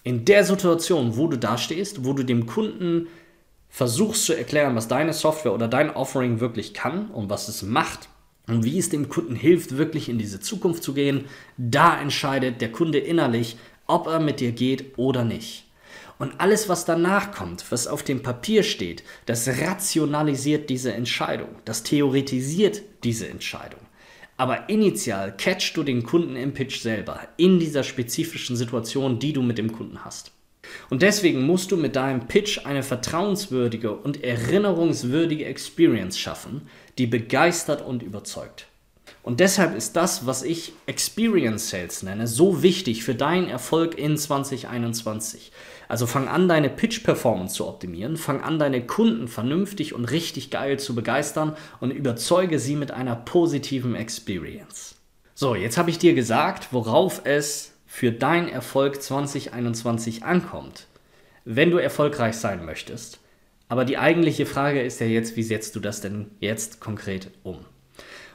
In der Situation, wo du da stehst, wo du dem Kunden versuchst zu erklären, was deine Software oder dein Offering wirklich kann und was es macht und wie es dem Kunden hilft, wirklich in diese Zukunft zu gehen, da entscheidet der Kunde innerlich, ob er mit dir geht oder nicht. Und alles, was danach kommt, was auf dem Papier steht, das rationalisiert diese Entscheidung, das theoretisiert diese Entscheidung. Aber initial catchst du den Kunden im Pitch selber, in dieser spezifischen Situation, die du mit dem Kunden hast. Und deswegen musst du mit deinem Pitch eine vertrauenswürdige und erinnerungswürdige Experience schaffen, die begeistert und überzeugt. Und deshalb ist das, was ich Experience Sales nenne, so wichtig für deinen Erfolg in 2021. Also fang an, deine Pitch-Performance zu optimieren, fang an, deine Kunden vernünftig und richtig geil zu begeistern und überzeuge sie mit einer positiven Experience. So, jetzt habe ich dir gesagt, worauf es für deinen Erfolg 2021 ankommt, wenn du erfolgreich sein möchtest. Aber die eigentliche Frage ist ja jetzt, wie setzt du das denn jetzt konkret um?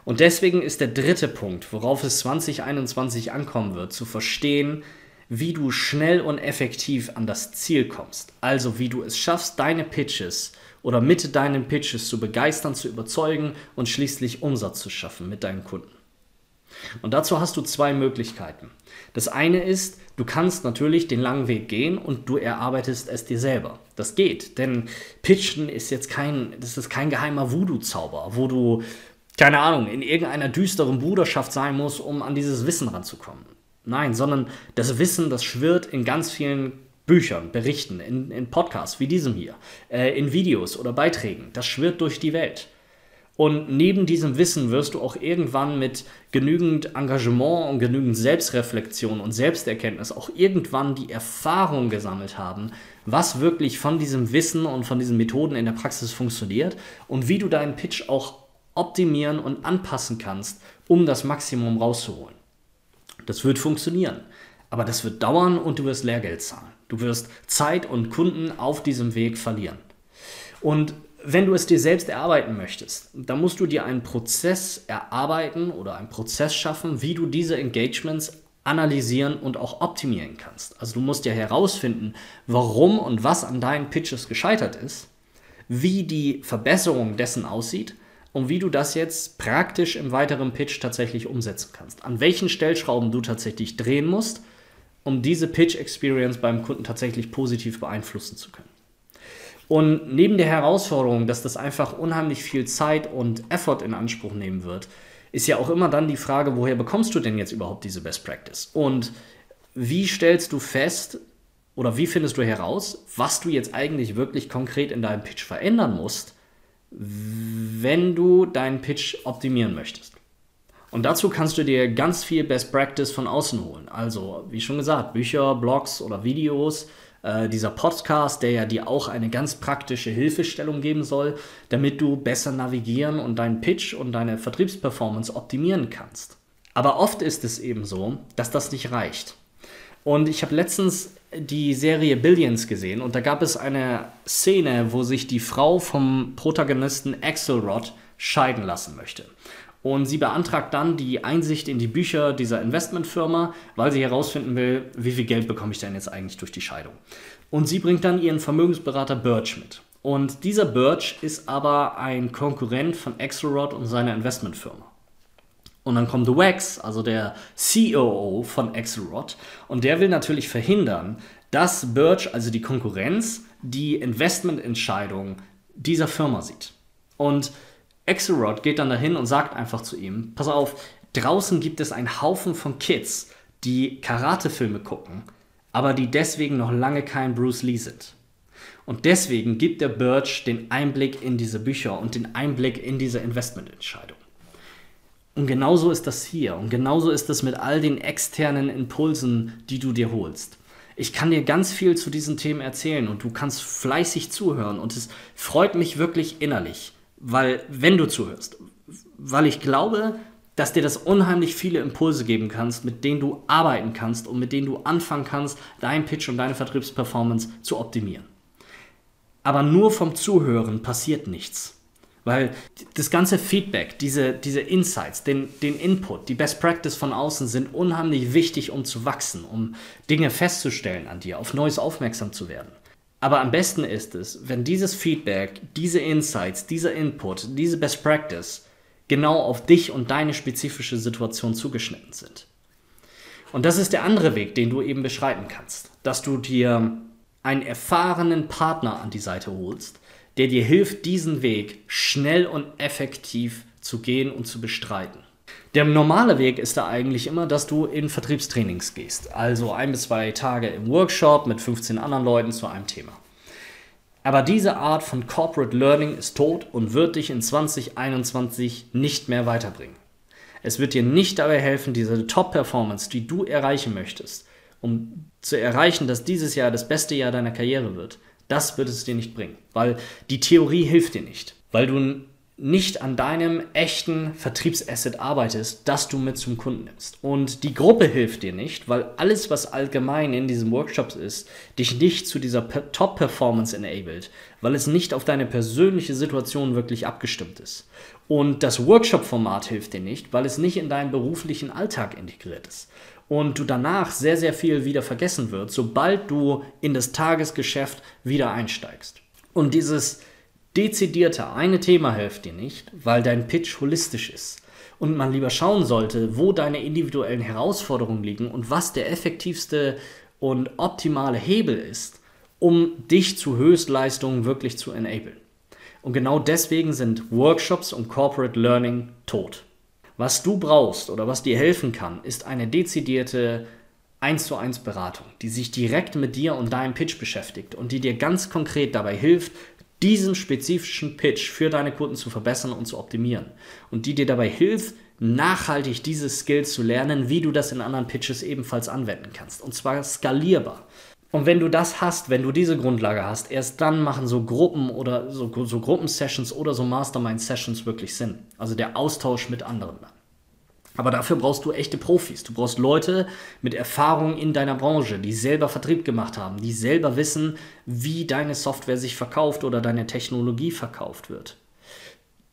Und deswegen ist der dritte Punkt, worauf es 2021 ankommen wird, zu verstehen, wie du schnell und effektiv an das Ziel kommst. Also wie du es schaffst, deine Pitches oder mit deinen Pitches zu begeistern, zu überzeugen und schließlich Umsatz zu schaffen mit deinen Kunden. Und dazu hast du zwei Möglichkeiten. Das eine ist, du kannst natürlich den langen Weg gehen und du erarbeitest es dir selber. Das geht, denn Pitchen ist jetzt kein, das ist kein geheimer Voodoo-Zauber, wo du, keine Ahnung, in irgendeiner düsteren Bruderschaft sein musst, um an dieses Wissen ranzukommen. Nein, sondern das Wissen, das schwirrt in ganz vielen Büchern, Berichten, in, in Podcasts wie diesem hier, äh, in Videos oder Beiträgen. Das schwirrt durch die Welt. Und neben diesem Wissen wirst du auch irgendwann mit genügend Engagement und genügend Selbstreflexion und Selbsterkenntnis auch irgendwann die Erfahrung gesammelt haben, was wirklich von diesem Wissen und von diesen Methoden in der Praxis funktioniert und wie du deinen Pitch auch optimieren und anpassen kannst, um das Maximum rauszuholen. Das wird funktionieren, aber das wird dauern und du wirst Lehrgeld zahlen. Du wirst Zeit und Kunden auf diesem Weg verlieren. Und wenn du es dir selbst erarbeiten möchtest, dann musst du dir einen Prozess erarbeiten oder einen Prozess schaffen, wie du diese Engagements analysieren und auch optimieren kannst. Also du musst ja herausfinden, warum und was an deinen Pitches gescheitert ist, wie die Verbesserung dessen aussieht und wie du das jetzt praktisch im weiteren Pitch tatsächlich umsetzen kannst. An welchen Stellschrauben du tatsächlich drehen musst, um diese Pitch Experience beim Kunden tatsächlich positiv beeinflussen zu können. Und neben der Herausforderung, dass das einfach unheimlich viel Zeit und Effort in Anspruch nehmen wird, ist ja auch immer dann die Frage, woher bekommst du denn jetzt überhaupt diese Best Practice? Und wie stellst du fest oder wie findest du heraus, was du jetzt eigentlich wirklich konkret in deinem Pitch verändern musst, wenn du deinen Pitch optimieren möchtest? Und dazu kannst du dir ganz viel Best Practice von außen holen. Also, wie schon gesagt, Bücher, Blogs oder Videos, äh, dieser Podcast, der ja dir auch eine ganz praktische Hilfestellung geben soll, damit du besser navigieren und deinen Pitch und deine Vertriebsperformance optimieren kannst. Aber oft ist es eben so, dass das nicht reicht. Und ich habe letztens die Serie Billions gesehen und da gab es eine Szene, wo sich die Frau vom Protagonisten Axelrod scheiden lassen möchte. Und sie beantragt dann die Einsicht in die Bücher dieser Investmentfirma, weil sie herausfinden will, wie viel Geld bekomme ich denn jetzt eigentlich durch die Scheidung. Und sie bringt dann ihren Vermögensberater Birch mit. Und dieser Birch ist aber ein Konkurrent von Axelrod und seiner Investmentfirma. Und dann kommt The Wax, also der COO von Axelrod, und der will natürlich verhindern, dass Birch, also die Konkurrenz, die Investmententscheidung dieser Firma sieht. Und Axelrod geht dann dahin und sagt einfach zu ihm, pass auf, draußen gibt es einen Haufen von Kids, die Karatefilme gucken, aber die deswegen noch lange kein Bruce Lee sind. Und deswegen gibt der Birch den Einblick in diese Bücher und den Einblick in diese Investmententscheidung. Und genauso ist das hier und genauso ist es mit all den externen Impulsen, die du dir holst. Ich kann dir ganz viel zu diesen Themen erzählen und du kannst fleißig zuhören und es freut mich wirklich innerlich, weil, wenn du zuhörst, weil ich glaube, dass dir das unheimlich viele Impulse geben kannst, mit denen du arbeiten kannst und mit denen du anfangen kannst, deinen Pitch und deine Vertriebsperformance zu optimieren. Aber nur vom Zuhören passiert nichts. Weil das ganze Feedback, diese, diese Insights, den, den Input, die Best Practice von außen sind unheimlich wichtig, um zu wachsen, um Dinge festzustellen an dir, auf Neues aufmerksam zu werden. Aber am besten ist es, wenn dieses Feedback, diese Insights, dieser Input, diese Best Practice genau auf dich und deine spezifische Situation zugeschnitten sind. Und das ist der andere Weg, den du eben beschreiten kannst, dass du dir einen erfahrenen Partner an die Seite holst, der dir hilft, diesen Weg schnell und effektiv zu gehen und zu bestreiten. Der normale Weg ist da eigentlich immer, dass du in Vertriebstrainings gehst. Also ein bis zwei Tage im Workshop mit 15 anderen Leuten zu einem Thema. Aber diese Art von Corporate Learning ist tot und wird dich in 2021 nicht mehr weiterbringen. Es wird dir nicht dabei helfen, diese Top-Performance, die du erreichen möchtest, um zu erreichen, dass dieses Jahr das beste Jahr deiner Karriere wird. Das wird es dir nicht bringen, weil die Theorie hilft dir nicht, weil du nicht an deinem echten Vertriebsasset arbeitest, das du mit zum Kunden nimmst. Und die Gruppe hilft dir nicht, weil alles, was allgemein in diesen Workshops ist, dich nicht zu dieser Top-Performance enabled, weil es nicht auf deine persönliche Situation wirklich abgestimmt ist. Und das Workshop-Format hilft dir nicht, weil es nicht in deinen beruflichen Alltag integriert ist. Und du danach sehr, sehr viel wieder vergessen wird, sobald du in das Tagesgeschäft wieder einsteigst. Und dieses dezidierte eine Thema hilft dir nicht, weil dein Pitch holistisch ist und man lieber schauen sollte, wo deine individuellen Herausforderungen liegen und was der effektivste und optimale Hebel ist, um dich zu Höchstleistungen wirklich zu enablen. Und genau deswegen sind Workshops und Corporate Learning tot. Was du brauchst oder was dir helfen kann, ist eine dezidierte 1 zu 1 Beratung, die sich direkt mit dir und deinem Pitch beschäftigt und die dir ganz konkret dabei hilft, diesen spezifischen Pitch für deine Kunden zu verbessern und zu optimieren. Und die dir dabei hilft, nachhaltig diese Skills zu lernen, wie du das in anderen Pitches ebenfalls anwenden kannst. Und zwar skalierbar. Und wenn du das hast, wenn du diese Grundlage hast, erst dann machen so Gruppen oder so, so Gruppensessions oder so Mastermind-Sessions wirklich Sinn. Also der Austausch mit anderen. Aber dafür brauchst du echte Profis. Du brauchst Leute mit Erfahrung in deiner Branche, die selber Vertrieb gemacht haben, die selber wissen, wie deine Software sich verkauft oder deine Technologie verkauft wird.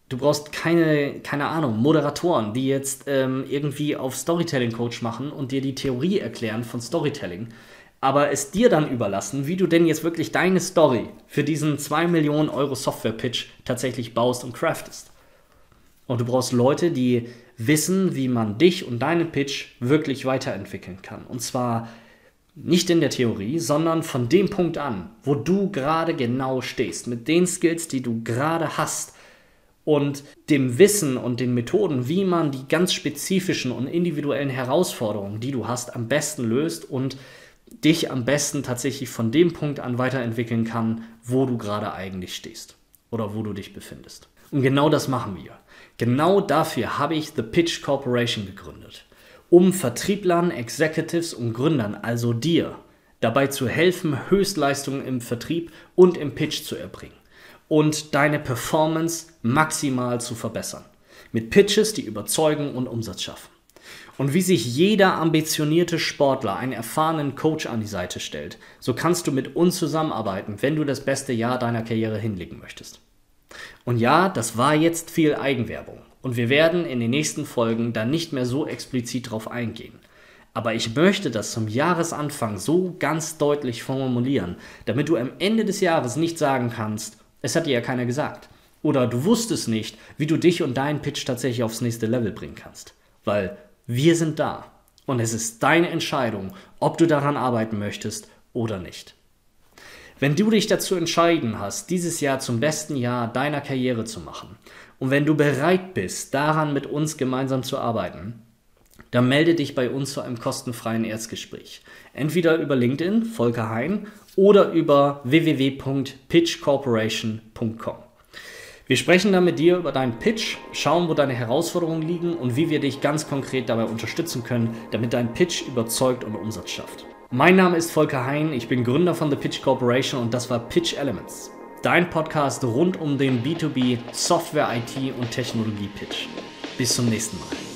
Du brauchst keine, keine Ahnung, Moderatoren, die jetzt ähm, irgendwie auf Storytelling-Coach machen und dir die Theorie erklären von Storytelling, aber es dir dann überlassen, wie du denn jetzt wirklich deine Story für diesen 2 Millionen Euro Software-Pitch tatsächlich baust und craftest. Und du brauchst Leute, die wissen, wie man dich und deinen Pitch wirklich weiterentwickeln kann. Und zwar nicht in der Theorie, sondern von dem Punkt an, wo du gerade genau stehst, mit den Skills, die du gerade hast und dem Wissen und den Methoden, wie man die ganz spezifischen und individuellen Herausforderungen, die du hast, am besten löst und dich am besten tatsächlich von dem Punkt an weiterentwickeln kann, wo du gerade eigentlich stehst oder wo du dich befindest. Und genau das machen wir. Genau dafür habe ich The Pitch Corporation gegründet, um Vertrieblern, Executives und Gründern, also dir, dabei zu helfen, Höchstleistungen im Vertrieb und im Pitch zu erbringen und deine Performance maximal zu verbessern. Mit Pitches, die überzeugen und Umsatz schaffen. Und wie sich jeder ambitionierte Sportler einen erfahrenen Coach an die Seite stellt, so kannst du mit uns zusammenarbeiten, wenn du das beste Jahr deiner Karriere hinlegen möchtest. Und ja, das war jetzt viel Eigenwerbung. Und wir werden in den nächsten Folgen dann nicht mehr so explizit drauf eingehen. Aber ich möchte das zum Jahresanfang so ganz deutlich formulieren, damit du am Ende des Jahres nicht sagen kannst, es hat dir ja keiner gesagt. Oder du wusstest nicht, wie du dich und deinen Pitch tatsächlich aufs nächste Level bringen kannst. Weil wir sind da. Und es ist deine Entscheidung, ob du daran arbeiten möchtest oder nicht. Wenn du dich dazu entscheiden hast, dieses Jahr zum besten Jahr deiner Karriere zu machen und wenn du bereit bist, daran mit uns gemeinsam zu arbeiten, dann melde dich bei uns zu einem kostenfreien Erstgespräch. Entweder über LinkedIn, Volker Hein, oder über www.pitchcorporation.com. Wir sprechen dann mit dir über deinen Pitch, schauen, wo deine Herausforderungen liegen und wie wir dich ganz konkret dabei unterstützen können, damit dein Pitch überzeugt und Umsatz schafft. Mein Name ist Volker Hein, ich bin Gründer von The Pitch Corporation und das war Pitch Elements, dein Podcast rund um den B2B Software, IT und Technologie Pitch. Bis zum nächsten Mal.